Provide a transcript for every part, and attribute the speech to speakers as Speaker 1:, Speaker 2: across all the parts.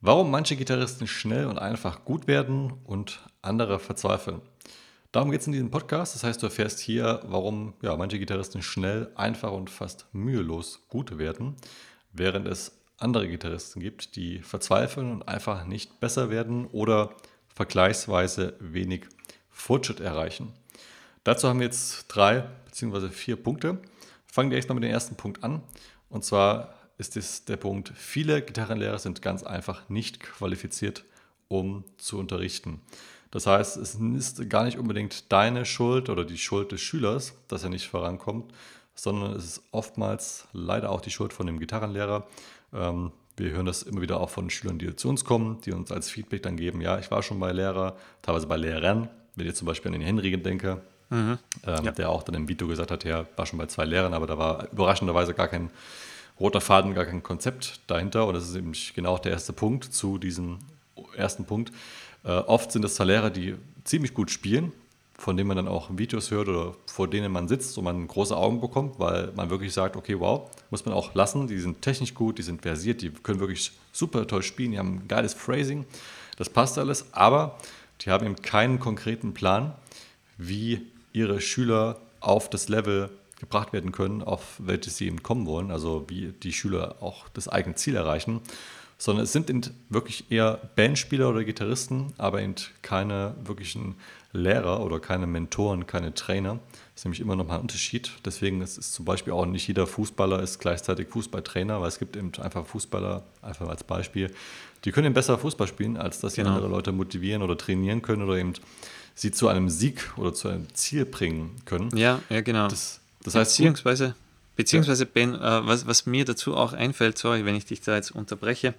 Speaker 1: Warum manche Gitarristen schnell und einfach gut werden und andere verzweifeln. Darum geht es in diesem Podcast. Das heißt, du erfährst hier, warum ja, manche Gitarristen schnell, einfach und fast mühelos gut werden, während es andere Gitarristen gibt, die verzweifeln und einfach nicht besser werden oder vergleichsweise wenig Fortschritt erreichen. Dazu haben wir jetzt drei bzw. vier Punkte. Fangen wir erstmal mit dem ersten Punkt an. Und zwar ist es der Punkt, viele Gitarrenlehrer sind ganz einfach nicht qualifiziert, um zu unterrichten. Das heißt, es ist gar nicht unbedingt deine Schuld oder die Schuld des Schülers, dass er nicht vorankommt, sondern es ist oftmals leider auch die Schuld von dem Gitarrenlehrer. Ähm, wir hören das immer wieder auch von Schülern, die zu uns kommen, die uns als Feedback dann geben, ja, ich war schon bei Lehrer, teilweise bei Lehrern, wenn ich zum Beispiel an den Henry denke, mhm. ähm, ja. der auch dann im Video gesagt hat, ja, war schon bei zwei Lehrern, aber da war überraschenderweise gar kein roter Faden, gar kein Konzept dahinter. Und das ist eben genau der erste Punkt zu diesem ersten Punkt. Äh, oft sind es Saläre, die ziemlich gut spielen, von denen man dann auch Videos hört oder vor denen man sitzt und man große Augen bekommt, weil man wirklich sagt, okay, wow, muss man auch lassen. Die sind technisch gut, die sind versiert, die können wirklich super toll spielen, die haben ein geiles Phrasing, das passt alles, aber die haben eben keinen konkreten Plan, wie ihre Schüler auf das Level gebracht werden können, auf welches sie eben kommen wollen, also wie die Schüler auch das eigene Ziel erreichen, sondern es sind eben wirklich eher Bandspieler oder Gitarristen, aber eben keine wirklichen Lehrer oder keine Mentoren, keine Trainer. Das ist nämlich immer noch mal ein Unterschied. Deswegen ist es zum Beispiel auch nicht jeder Fußballer ist gleichzeitig Fußballtrainer, weil es gibt eben einfach Fußballer, einfach als Beispiel, die können eben besser Fußball spielen, als dass sie genau. andere Leute motivieren oder trainieren können oder eben sie zu einem Sieg oder zu einem Ziel bringen können.
Speaker 2: Ja, ja, genau.
Speaker 1: Das das heißt,
Speaker 2: beziehungsweise, beziehungsweise Ben, äh, was, was mir dazu auch einfällt, sorry, wenn ich dich da jetzt unterbreche,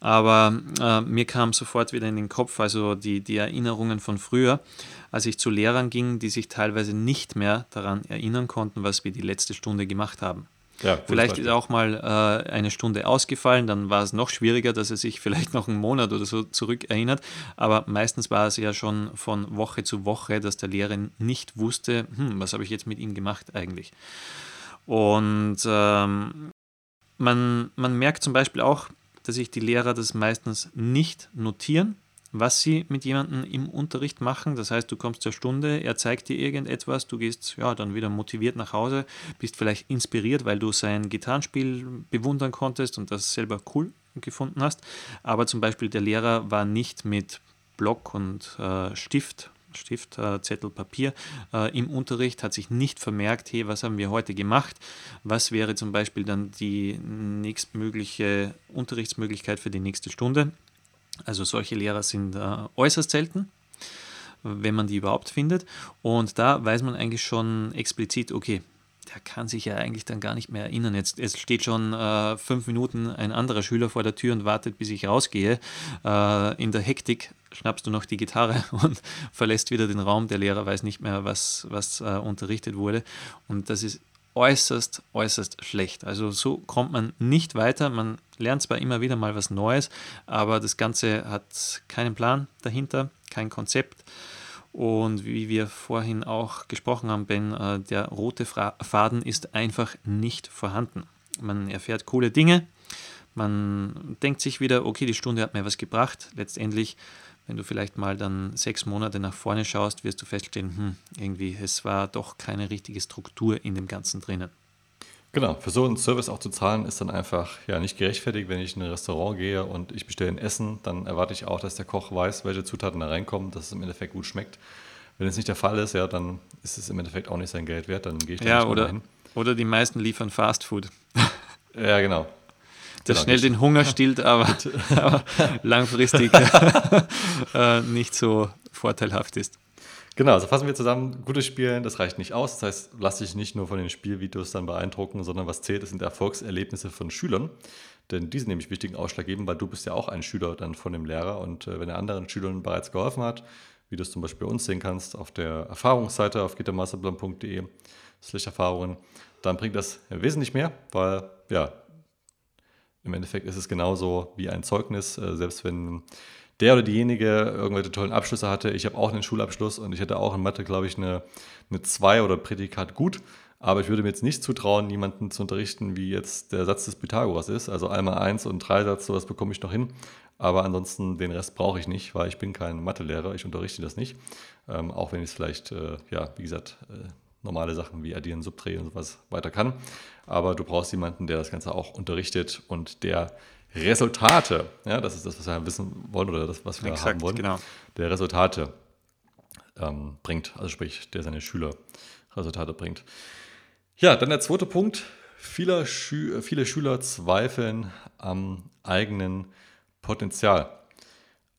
Speaker 2: aber äh, mir kam sofort wieder in den Kopf, also die, die Erinnerungen von früher, als ich zu Lehrern ging, die sich teilweise nicht mehr daran erinnern konnten, was wir die letzte Stunde gemacht haben. Ja, vielleicht ist auch mal äh, eine Stunde ausgefallen, dann war es noch schwieriger, dass er sich vielleicht noch einen Monat oder so zurück erinnert. Aber meistens war es ja schon von Woche zu Woche, dass der Lehrer nicht wusste, hm, was habe ich jetzt mit ihm gemacht eigentlich. Und ähm, man, man merkt zum Beispiel auch, dass sich die Lehrer das meistens nicht notieren, was sie mit jemandem im Unterricht machen. Das heißt, du kommst zur Stunde, er zeigt dir irgendetwas, du gehst ja dann wieder motiviert nach Hause, bist vielleicht inspiriert, weil du sein Gitarrenspiel bewundern konntest und das selber cool gefunden hast. Aber zum Beispiel der Lehrer war nicht mit Block und äh, Stift Stift, äh, Zettel, Papier äh, im Unterricht, hat sich nicht vermerkt, hey, was haben wir heute gemacht? Was wäre zum Beispiel dann die nächstmögliche Unterrichtsmöglichkeit für die nächste Stunde? Also solche Lehrer sind äh, äußerst selten, wenn man die überhaupt findet. Und da weiß man eigentlich schon explizit, okay, der kann sich ja eigentlich dann gar nicht mehr erinnern. Jetzt, jetzt steht schon äh, fünf Minuten ein anderer Schüler vor der Tür und wartet, bis ich rausgehe. Äh, in der Hektik schnappst du noch die Gitarre und verlässt wieder den Raum. Der Lehrer weiß nicht mehr, was, was äh, unterrichtet wurde. Und das ist äußerst, äußerst schlecht. Also so kommt man nicht weiter. Man lernt zwar immer wieder mal was Neues, aber das Ganze hat keinen Plan dahinter, kein Konzept. Und wie wir vorhin auch gesprochen haben, Ben, äh, der rote Faden ist einfach nicht vorhanden. Man erfährt coole Dinge, man denkt sich wieder, okay, die Stunde hat mir was gebracht. Letztendlich wenn du vielleicht mal dann sechs Monate nach vorne schaust, wirst du feststellen, hm, irgendwie, es war doch keine richtige Struktur in dem Ganzen drinnen.
Speaker 1: Genau, für so einen Service auch zu zahlen, ist dann einfach ja nicht gerechtfertigt. Wenn ich in ein Restaurant gehe und ich bestelle ein Essen, dann erwarte ich auch, dass der Koch weiß, welche Zutaten da reinkommen, dass es im Endeffekt gut schmeckt. Wenn es nicht der Fall ist, ja, dann ist es im Endeffekt auch nicht sein Geld wert, dann gehe ich da
Speaker 2: ja,
Speaker 1: nicht
Speaker 2: oder, hin. Oder die meisten liefern Fast Food.
Speaker 1: ja, genau
Speaker 2: das genau, schnell den Hunger stillt, aber, aber langfristig äh, nicht so vorteilhaft ist.
Speaker 1: Genau, also fassen wir zusammen, gutes Spielen, das reicht nicht aus. Das heißt, lass dich nicht nur von den Spielvideos dann beeindrucken, sondern was zählt, das sind Erfolgserlebnisse von Schülern. Denn die sind nämlich wichtigen Ausschlag geben, weil du bist ja auch ein Schüler dann von dem Lehrer. Und äh, wenn er anderen Schülern bereits geholfen hat, wie du es zum Beispiel bei uns sehen kannst, auf der Erfahrungsseite auf gitarmasterplan.de slash Erfahrungen, dann bringt das wesentlich mehr, weil ja, im Endeffekt ist es genauso wie ein Zeugnis, äh, selbst wenn der oder diejenige irgendwelche tollen Abschlüsse hatte. Ich habe auch einen Schulabschluss und ich hatte auch in Mathe, glaube ich, eine, eine 2 oder Prädikat gut. Aber ich würde mir jetzt nicht zutrauen, jemanden zu unterrichten, wie jetzt der Satz des Pythagoras ist. Also einmal eins und drei Satz, sowas bekomme ich noch hin. Aber ansonsten den Rest brauche ich nicht, weil ich bin kein Mathelehrer, ich unterrichte das nicht. Ähm, auch wenn ich es vielleicht, äh, ja, wie gesagt, äh, normale Sachen wie Addieren, Subtrahieren und sowas weiter kann. Aber du brauchst jemanden, der das Ganze auch unterrichtet und der Resultate, ja, das ist das, was wir wissen wollen oder das, was wir Exakt, haben wollen, genau. der Resultate ähm, bringt, also sprich, der seine Schüler Resultate bringt. Ja, dann der zweite Punkt. Viele, Schü viele Schüler zweifeln am eigenen Potenzial.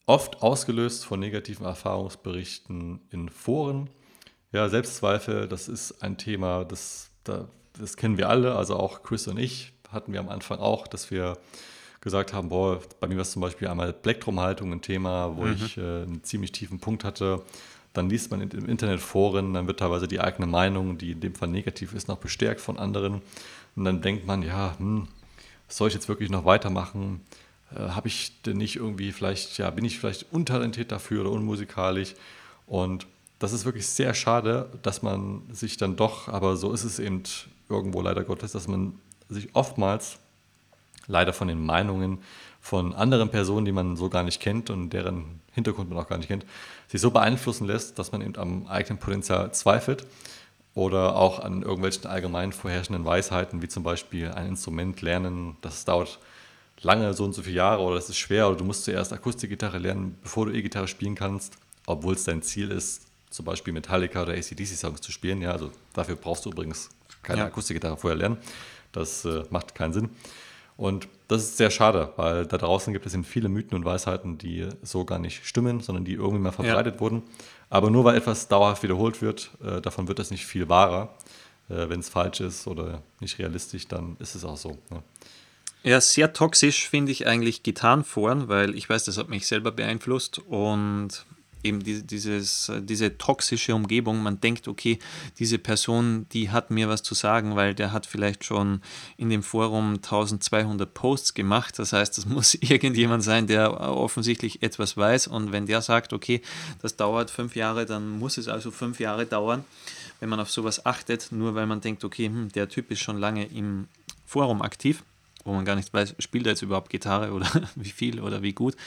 Speaker 1: Oft ausgelöst von negativen Erfahrungsberichten in Foren. Ja, Selbstzweifel, das ist ein Thema, das, das kennen wir alle, also auch Chris und ich hatten wir am Anfang auch, dass wir gesagt haben, boah, bei mir war es zum Beispiel einmal Plektrumhaltung ein Thema, wo mhm. ich äh, einen ziemlich tiefen Punkt hatte. Dann liest man im Internet Foren, dann wird teilweise die eigene Meinung, die in dem Fall negativ ist, noch bestärkt von anderen. Und dann denkt man, ja, hm, soll ich jetzt wirklich noch weitermachen? Äh, Habe ich denn nicht irgendwie vielleicht, ja, bin ich vielleicht untalentiert dafür oder unmusikalisch? Und das ist wirklich sehr schade, dass man sich dann doch, aber so ist es eben irgendwo leider Gottes, dass man sich oftmals leider von den Meinungen von anderen Personen, die man so gar nicht kennt und deren Hintergrund man auch gar nicht kennt, sich so beeinflussen lässt, dass man eben am eigenen Potenzial zweifelt oder auch an irgendwelchen allgemein vorherrschenden Weisheiten, wie zum Beispiel ein Instrument lernen, das dauert lange, so und so viele Jahre oder das ist schwer oder du musst zuerst Akustikgitarre lernen, bevor du E-Gitarre spielen kannst, obwohl es dein Ziel ist, zum Beispiel Metallica oder ACDC-Songs zu spielen. Ja, also dafür brauchst du übrigens keine ja. Akustikgitarre vorher lernen. Das äh, macht keinen Sinn. Und das ist sehr schade, weil da draußen gibt es eben viele Mythen und Weisheiten, die so gar nicht stimmen, sondern die irgendwie mal verbreitet ja. wurden. Aber nur weil etwas dauerhaft wiederholt wird, äh, davon wird das nicht viel wahrer. Äh, Wenn es falsch ist oder nicht realistisch, dann ist es auch so. Ne?
Speaker 2: Ja, sehr toxisch finde ich eigentlich Gitarrenforen, weil ich weiß, das hat mich selber beeinflusst und eben die, dieses, diese toxische Umgebung. Man denkt, okay, diese Person, die hat mir was zu sagen, weil der hat vielleicht schon in dem Forum 1200 Posts gemacht. Das heißt, das muss irgendjemand sein, der offensichtlich etwas weiß. Und wenn der sagt, okay, das dauert fünf Jahre, dann muss es also fünf Jahre dauern. Wenn man auf sowas achtet, nur weil man denkt, okay, hm, der Typ ist schon lange im Forum aktiv, wo man gar nicht weiß, spielt er jetzt überhaupt Gitarre oder wie viel oder wie gut äh,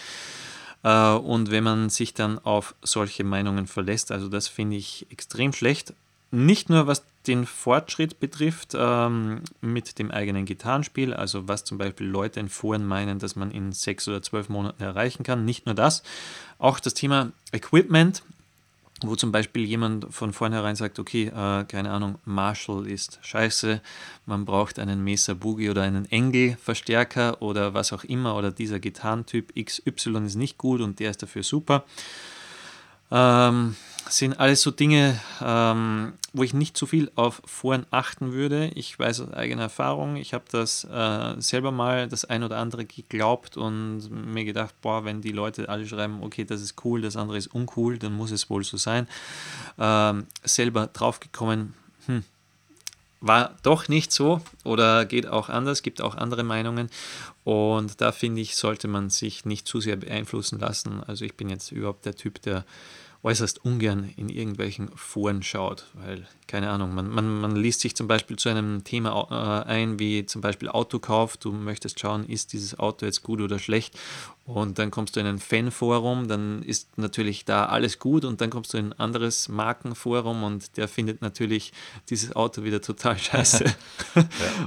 Speaker 2: und wenn man sich dann auf solche Meinungen verlässt, also das finde ich extrem schlecht. Nicht nur was den Fortschritt betrifft ähm, mit dem eigenen Gitarrenspiel, also was zum Beispiel Leute in Foren meinen, dass man in sechs oder zwölf Monaten erreichen kann. Nicht nur das, auch das Thema Equipment wo zum Beispiel jemand von vornherein sagt, okay, äh, keine Ahnung, Marshall ist scheiße, man braucht einen Mesa Boogie oder einen Engel-Verstärker oder was auch immer oder dieser Gitarrentyp XY ist nicht gut und der ist dafür super. Ähm, sind alles so Dinge, ähm, wo ich nicht zu viel auf Foren achten würde. Ich weiß aus eigener Erfahrung, ich habe das äh, selber mal das ein oder andere geglaubt und mir gedacht, boah, wenn die Leute alle schreiben, okay, das ist cool, das andere ist uncool, dann muss es wohl so sein. Ähm, selber draufgekommen, hm, war doch nicht so oder geht auch anders, gibt auch andere Meinungen. Und da finde ich, sollte man sich nicht zu sehr beeinflussen lassen. Also ich bin jetzt überhaupt der Typ, der äußerst ungern in irgendwelchen Foren schaut, weil, keine Ahnung, man, man, man liest sich zum Beispiel zu einem Thema äh, ein, wie zum Beispiel Autokauf, du möchtest schauen, ist dieses Auto jetzt gut oder schlecht und dann kommst du in ein Fanforum, dann ist natürlich da alles gut und dann kommst du in ein anderes Markenforum und der findet natürlich dieses Auto wieder total scheiße. ja.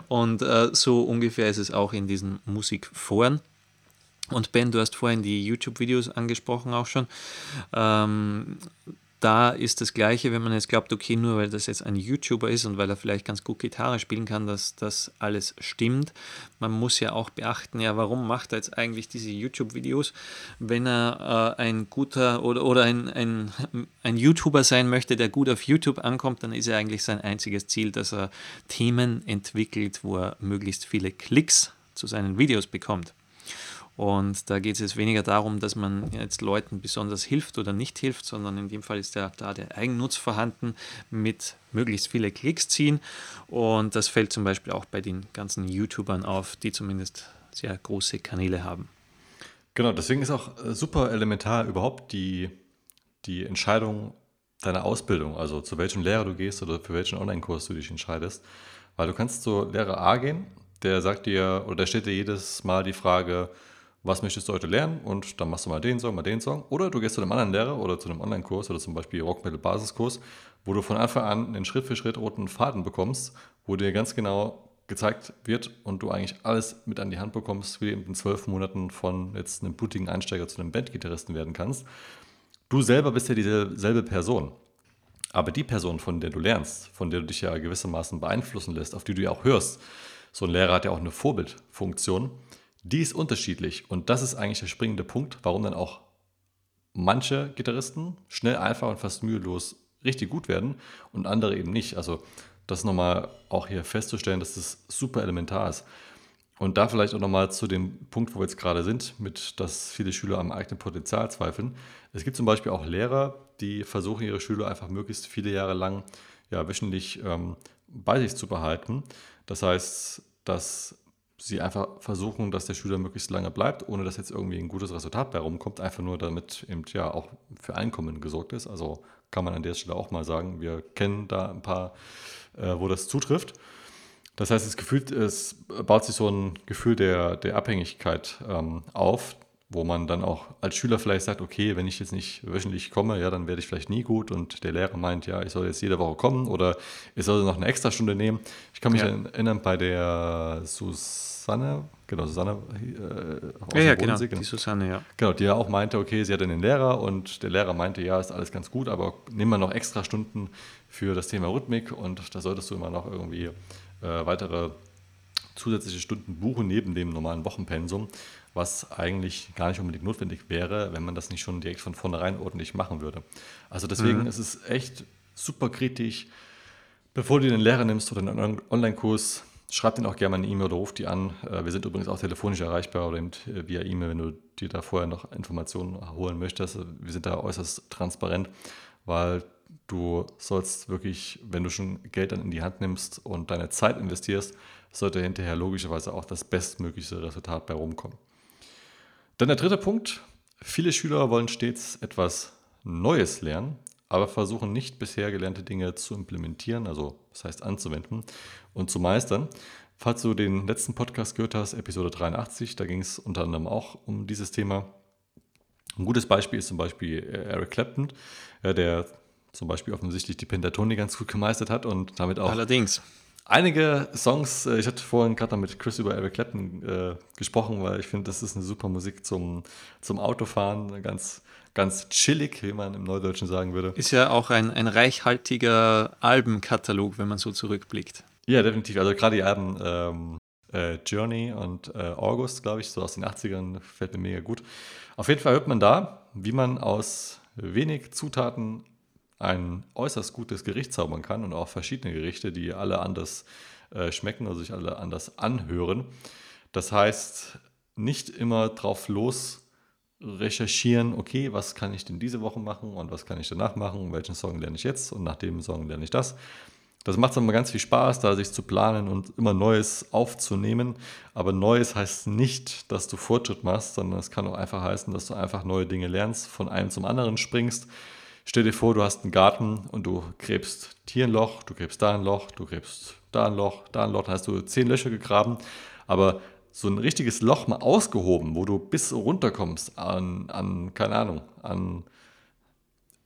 Speaker 2: Und äh, so ungefähr ist es auch in diesen Musikforen. Und Ben, du hast vorhin die YouTube-Videos angesprochen auch schon. Ähm, da ist das Gleiche, wenn man jetzt glaubt, okay, nur weil das jetzt ein YouTuber ist und weil er vielleicht ganz gut Gitarre spielen kann, dass das alles stimmt. Man muss ja auch beachten, ja, warum macht er jetzt eigentlich diese YouTube-Videos? Wenn er äh, ein guter oder, oder ein, ein, ein YouTuber sein möchte, der gut auf YouTube ankommt, dann ist ja eigentlich sein einziges Ziel, dass er Themen entwickelt, wo er möglichst viele Klicks zu seinen Videos bekommt. Und da geht es jetzt weniger darum, dass man jetzt Leuten besonders hilft oder nicht hilft, sondern in dem Fall ist ja da der Eigennutz vorhanden mit möglichst viele Klicks ziehen. Und das fällt zum Beispiel auch bei den ganzen YouTubern auf, die zumindest sehr große Kanäle haben.
Speaker 1: Genau, deswegen ist auch äh, super elementar überhaupt die, die Entscheidung, deiner Ausbildung, also zu welchem Lehrer du gehst oder für welchen Online-Kurs du dich entscheidest. Weil du kannst zu Lehrer A gehen, der sagt dir oder der stellt dir jedes Mal die Frage, was möchtest du heute lernen? Und dann machst du mal den Song, mal den Song. Oder du gehst zu einem anderen Lehrer oder zu einem Online-Kurs oder zum Beispiel Rock Metal Basiskurs, wo du von Anfang an einen Schritt für Schritt roten Faden bekommst, wo dir ganz genau gezeigt wird und du eigentlich alles mit an die Hand bekommst, wie du in zwölf Monaten von jetzt einem blutigen Einsteiger zu einem Bandgitarristen werden kannst. Du selber bist ja dieselbe Person. Aber die Person, von der du lernst, von der du dich ja gewissermaßen beeinflussen lässt, auf die du ja auch hörst, so ein Lehrer hat ja auch eine Vorbildfunktion, die ist unterschiedlich. Und das ist eigentlich der springende Punkt, warum dann auch manche Gitarristen schnell, einfach und fast mühelos richtig gut werden und andere eben nicht. Also das nochmal auch hier festzustellen, dass das super elementar ist. Und da vielleicht auch nochmal zu dem Punkt, wo wir jetzt gerade sind, mit dass viele Schüler am eigenen Potenzial zweifeln. Es gibt zum Beispiel auch Lehrer, die versuchen, ihre Schüler einfach möglichst viele Jahre lang ja, wöchentlich ähm, bei sich zu behalten. Das heißt, dass sie einfach versuchen, dass der Schüler möglichst lange bleibt, ohne dass jetzt irgendwie ein gutes Resultat bei rumkommt, einfach nur damit eben ja auch für Einkommen gesorgt ist. Also kann man an der Stelle auch mal sagen, wir kennen da ein paar, äh, wo das zutrifft. Das heißt, es, gefühlt, es baut sich so ein Gefühl der, der Abhängigkeit ähm, auf, wo man dann auch als Schüler vielleicht sagt, okay, wenn ich jetzt nicht wöchentlich komme, ja, dann werde ich vielleicht nie gut und der Lehrer meint, ja, ich soll jetzt jede Woche kommen oder ich soll noch eine Extrastunde nehmen. Ich kann mich ja. erinnern bei der Susanne, genau, Susanne
Speaker 2: äh, ja, ja, genau, die Susanne, ja.
Speaker 1: Genau, die ja auch meinte, okay, sie hat einen Lehrer und der Lehrer meinte, ja, ist alles ganz gut, aber nimm mal noch Extrastunden für das Thema Rhythmik und da solltest du immer noch irgendwie äh, weitere zusätzliche Stunden buchen neben dem normalen Wochenpensum, was eigentlich gar nicht unbedingt notwendig wäre, wenn man das nicht schon direkt von vornherein ordentlich machen würde. Also deswegen mhm. ist es echt super kritisch, bevor du den Lehrer nimmst oder einen Online-Kurs, schreib den auch gerne mal eine E-Mail oder ruf die an. Äh, wir sind übrigens auch telefonisch erreichbar oder äh, via E-Mail, wenn du dir da vorher noch Informationen holen möchtest. Wir sind da äußerst transparent, weil du sollst wirklich, wenn du schon Geld dann in die Hand nimmst und deine Zeit investierst, sollte hinterher logischerweise auch das bestmögliche Resultat bei rumkommen. Dann der dritte Punkt. Viele Schüler wollen stets etwas Neues lernen, aber versuchen nicht bisher gelernte Dinge zu implementieren, also das heißt anzuwenden und zu meistern. Falls du den letzten Podcast gehört hast, Episode 83, da ging es unter anderem auch um dieses Thema. Ein gutes Beispiel ist zum Beispiel Eric Clapton, der zum Beispiel offensichtlich die Pentatonik ganz gut gemeistert hat und damit auch
Speaker 2: Allerdings
Speaker 1: einige Songs, äh, ich hatte vorhin gerade mit Chris über Eric Clapton äh, gesprochen, weil ich finde, das ist eine super Musik zum, zum Autofahren, ganz, ganz chillig, wie man im Neudeutschen sagen würde.
Speaker 2: Ist ja auch ein, ein reichhaltiger Albenkatalog, wenn man so zurückblickt.
Speaker 1: Ja, definitiv. Also gerade die Alben ähm, äh, Journey und äh, August, glaube ich, so aus den 80ern, fällt mir mega gut. Auf jeden Fall hört man da, wie man aus wenig Zutaten ein äußerst gutes Gericht zaubern kann und auch verschiedene Gerichte, die alle anders äh, schmecken, also sich alle anders anhören. Das heißt, nicht immer drauf los recherchieren, okay, was kann ich denn diese Woche machen und was kann ich danach machen, welchen Song lerne ich jetzt und nach dem Song lerne ich das. Das macht immer ganz viel Spaß, da sich zu planen und immer Neues aufzunehmen. Aber Neues heißt nicht, dass du Fortschritt machst, sondern es kann auch einfach heißen, dass du einfach neue Dinge lernst, von einem zum anderen springst Stell dir vor, du hast einen Garten und du gräbst hier ein Loch, du gräbst da ein Loch, du gräbst da ein Loch, da ein Loch, dann hast du zehn Löcher gegraben, aber so ein richtiges Loch mal ausgehoben, wo du bis runterkommst an, an keine Ahnung, an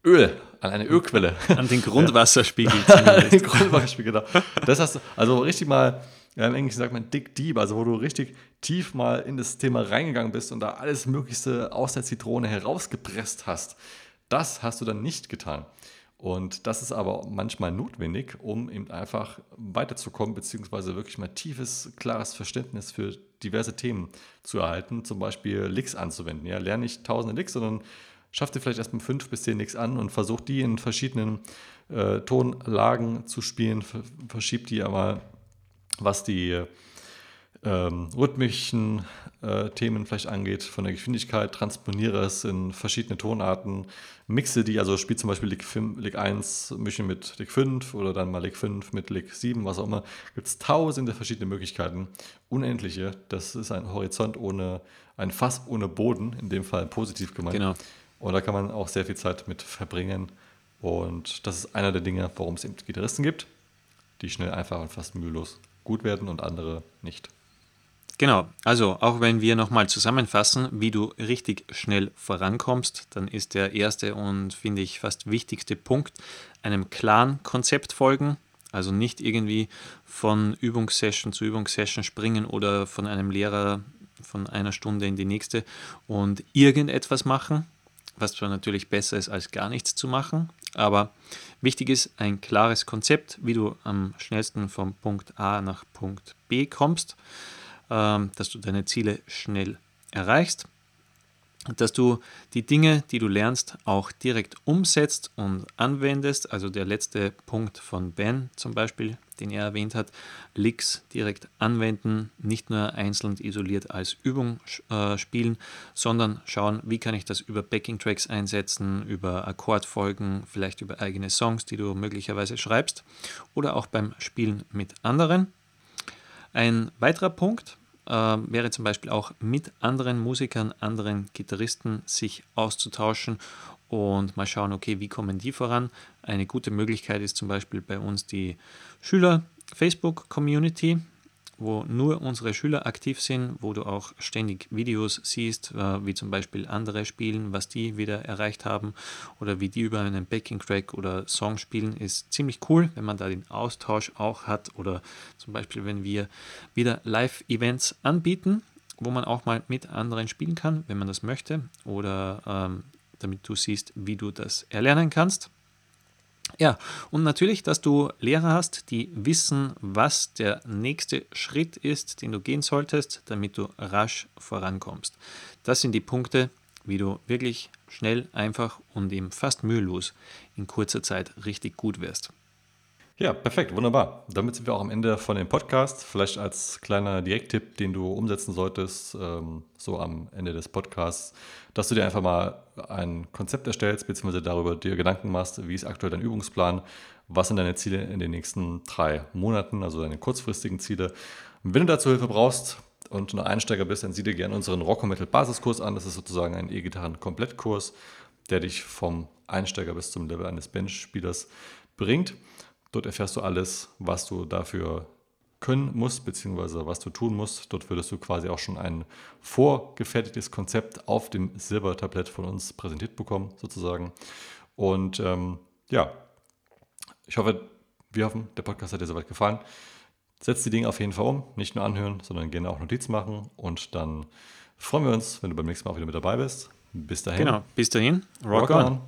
Speaker 1: Öl, an eine Ölquelle.
Speaker 2: An den Grundwasserspiegel.
Speaker 1: an den Grundwasserspiegel, genau. Das hast du, also richtig mal, ja, im Englischen sagt man dick deep, also wo du richtig tief mal in das Thema reingegangen bist und da alles Möglichste aus der Zitrone herausgepresst hast. Das hast du dann nicht getan. Und das ist aber manchmal notwendig, um eben einfach weiterzukommen, beziehungsweise wirklich mal tiefes, klares Verständnis für diverse Themen zu erhalten, zum Beispiel Licks anzuwenden. Ja, lerne nicht tausende Licks, sondern schaff dir vielleicht erstmal fünf bis zehn Licks an und versuch die in verschiedenen äh, Tonlagen zu spielen, verschieb die aber, was die ähm, rhythmischen äh, Themen vielleicht angeht, von der Geschwindigkeit, transponiere es in verschiedene Tonarten, mixe die, also spiele zum Beispiel Lick, 5, Lick 1, mische mit Lick 5 oder dann mal Lick 5 mit Lick 7, was auch immer. Gibt es tausende verschiedene Möglichkeiten, unendliche. Das ist ein Horizont ohne, ein Fass ohne Boden, in dem Fall positiv gemeint.
Speaker 2: Genau.
Speaker 1: Und da kann man auch sehr viel Zeit mit verbringen, Und das ist einer der Dinge, warum es eben Gitarristen gibt, die schnell, einfach und fast mühelos gut werden und andere nicht.
Speaker 2: Genau, also auch wenn wir nochmal zusammenfassen, wie du richtig schnell vorankommst, dann ist der erste und finde ich fast wichtigste Punkt einem klaren Konzept folgen. Also nicht irgendwie von Übungssession zu Übungssession springen oder von einem Lehrer von einer Stunde in die nächste und irgendetwas machen, was zwar natürlich besser ist als gar nichts zu machen, aber wichtig ist ein klares Konzept, wie du am schnellsten vom Punkt A nach Punkt B kommst, dass du deine Ziele schnell erreichst dass du die Dinge, die du lernst, auch direkt umsetzt und anwendest. Also der letzte Punkt von Ben zum Beispiel, den er erwähnt hat, Licks direkt anwenden, nicht nur einzeln isoliert als Übung äh, spielen, sondern schauen, wie kann ich das über Backing-Tracks einsetzen, über Akkordfolgen, vielleicht über eigene Songs, die du möglicherweise schreibst oder auch beim Spielen mit anderen. Ein weiterer Punkt, äh, wäre zum Beispiel auch mit anderen Musikern, anderen Gitarristen sich auszutauschen und mal schauen, okay, wie kommen die voran. Eine gute Möglichkeit ist zum Beispiel bei uns die Schüler-Facebook-Community wo nur unsere Schüler aktiv sind, wo du auch ständig Videos siehst, äh, wie zum Beispiel andere spielen, was die wieder erreicht haben oder wie die über einen Backing-Track oder Song spielen, ist ziemlich cool, wenn man da den Austausch auch hat oder zum Beispiel, wenn wir wieder Live-Events anbieten, wo man auch mal mit anderen spielen kann, wenn man das möchte oder ähm, damit du siehst, wie du das erlernen kannst. Ja, und natürlich, dass du Lehrer hast, die wissen, was der nächste Schritt ist, den du gehen solltest, damit du rasch vorankommst. Das sind die Punkte, wie du wirklich schnell, einfach und eben fast mühelos in kurzer Zeit richtig gut wirst.
Speaker 1: Ja, perfekt, wunderbar. Damit sind wir auch am Ende von dem Podcast. Vielleicht als kleiner Direkttipp, den du umsetzen solltest, ähm, so am Ende des Podcasts, dass du dir einfach mal ein Konzept erstellst, beziehungsweise darüber dir Gedanken machst, wie ist aktuell dein Übungsplan, was sind deine Ziele in den nächsten drei Monaten, also deine kurzfristigen Ziele. wenn du dazu Hilfe brauchst und ein Einsteiger bist, dann sieh dir gerne unseren Rock Metal Basiskurs an. Das ist sozusagen ein E-Gitarren-Komplettkurs, der dich vom Einsteiger bis zum Level eines Bench-Spielers bringt. Dort erfährst du alles, was du dafür können musst, beziehungsweise was du tun musst. Dort würdest du quasi auch schon ein vorgefertigtes Konzept auf dem Silbertablett von uns präsentiert bekommen, sozusagen. Und ähm, ja, ich hoffe, wir hoffen, der Podcast hat dir soweit gefallen. Setz die Dinge auf jeden Fall um, nicht nur anhören, sondern gerne auch Notizen machen. Und dann freuen wir uns, wenn du beim nächsten Mal auch wieder mit dabei bist. Bis dahin.
Speaker 2: Genau, bis dahin. Rock, Rock on. on.